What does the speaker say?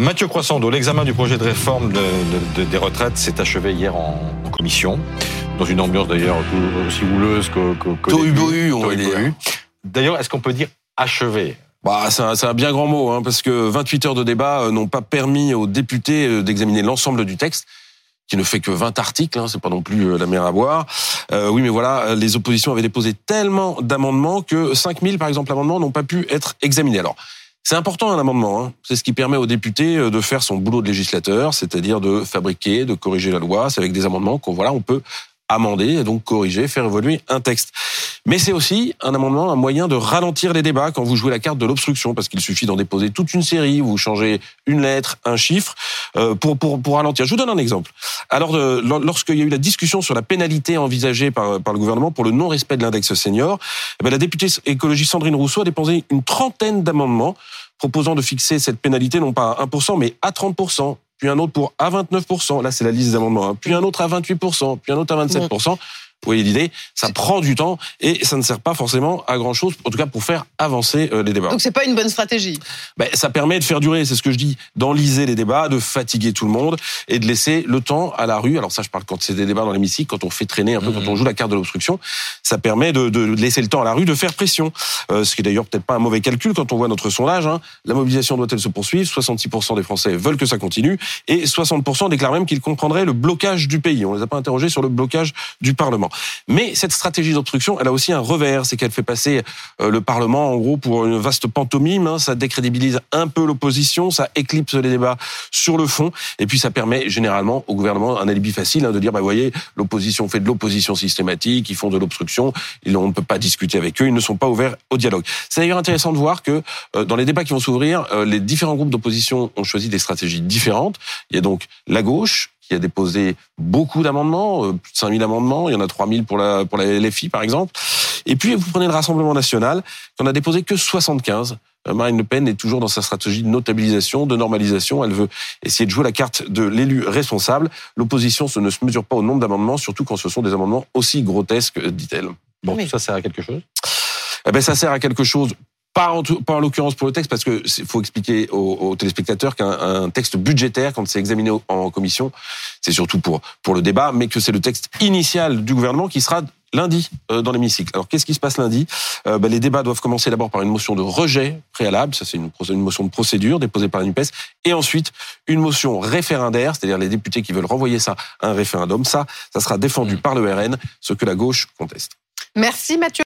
Mathieu Croissando, l'examen du projet de réforme des retraites s'est achevé hier en, commission, dans une ambiance d'ailleurs aussi houleuse que... que, on va dire. D'ailleurs, est-ce qu'on peut dire achevé? Bah, c'est un, bien grand mot, hein, parce que 28 heures de débat euh, n'ont pas permis aux députés euh, d'examiner l'ensemble du texte qui ne fait que 20 articles, hein, c'est pas non plus euh, la mer à boire. oui, mais voilà, les oppositions avaient déposé tellement d'amendements que 5000, par exemple, amendements n'ont pas pu être examinés. Alors, c'est important un amendement, hein. c'est ce qui permet aux députés de faire son boulot de législateur, c'est-à-dire de fabriquer, de corriger la loi. C'est avec des amendements qu'on voilà, on peut amender donc corriger, faire évoluer un texte. Mais c'est aussi un amendement, un moyen de ralentir les débats quand vous jouez la carte de l'obstruction, parce qu'il suffit d'en déposer toute une série, vous changez une lettre, un chiffre, euh, pour, pour, pour ralentir. Je vous donne un exemple. Alors, euh, lorsqu'il y a eu la discussion sur la pénalité envisagée par, par le gouvernement pour le non-respect de l'index senior, eh bien, la députée écologie Sandrine Rousseau a déposé une trentaine d'amendements proposant de fixer cette pénalité non pas à 1%, mais à 30% puis un autre pour à 29%. Là, c'est la liste des amendements. Hein. Puis un autre à 28%, puis un autre à 27%. Vous voyez l'idée Ça prend du temps et ça ne sert pas forcément à grand chose, en tout cas pour faire avancer euh, les débats. Donc c'est pas une bonne stratégie. Ben, ça permet de faire durer, c'est ce que je dis, d'enliser les débats, de fatiguer tout le monde et de laisser le temps à la rue. Alors ça, je parle quand c'est des débats dans l'hémicycle, quand on fait traîner un peu, quand mmh. on joue la carte de l'obstruction, ça permet de, de, laisser le temps à la rue de faire pression. Euh, ce qui est d'ailleurs peut-être pas un mauvais calcul quand on voit notre sondage. Hein. La mobilisation doit-elle se poursuivre? 66% des Français veulent que ça continue et 60% déclarent même qu'ils comprendraient le blocage du pays. On les a pas interrogés sur le blocage du Parlement. Mais cette stratégie d'obstruction, elle a aussi un revers, c'est qu'elle fait passer euh, le Parlement en gros pour une vaste pantomime. Hein. ça décrédibilise un peu l'opposition, ça éclipse les débats sur le fond, et puis ça permet généralement au gouvernement un alibi facile hein, de dire bah voyez l'opposition fait de l'opposition systématique, ils font de l'obstruction, on ne peut pas discuter avec eux, ils ne sont pas ouverts au dialogue. C'est d'ailleurs intéressant de voir que euh, dans les débats qui vont s'ouvrir, euh, les différents groupes d'opposition ont choisi des stratégies différentes. Il y a donc la gauche qui a déposé beaucoup d'amendements, euh, plus de 5000 amendements, il y en a 3000 pour la, pour la LFI par exemple. Et puis vous prenez le Rassemblement national, qui en a déposé que 75. Euh, Marine Le Pen est toujours dans sa stratégie de notabilisation, de normalisation. Elle veut essayer de jouer la carte de l'élu responsable. L'opposition ne se mesure pas au nombre d'amendements, surtout quand ce sont des amendements aussi grotesques, dit-elle. Bon, tout ça sert à quelque chose? Eh ben, ça sert à quelque chose pas en, pas en l'occurrence pour le texte, parce que faut expliquer aux, téléspectateurs qu'un texte budgétaire, quand c'est examiné en commission, c'est surtout pour pour le débat, mais que c'est le texte initial du gouvernement qui sera lundi euh, dans l'hémicycle. Alors qu'est-ce qui se passe lundi? Euh, ben, Les débats doivent commencer d'abord par une motion de rejet préalable, ça c'est une, une, motion de procédure déposée par la NUPES, et ensuite une motion référendaire, c'est-à-dire les députés qui veulent renvoyer ça à un référendum. Ça, ça sera défendu mmh. par le RN, ce que la gauche conteste. Merci Mathieu.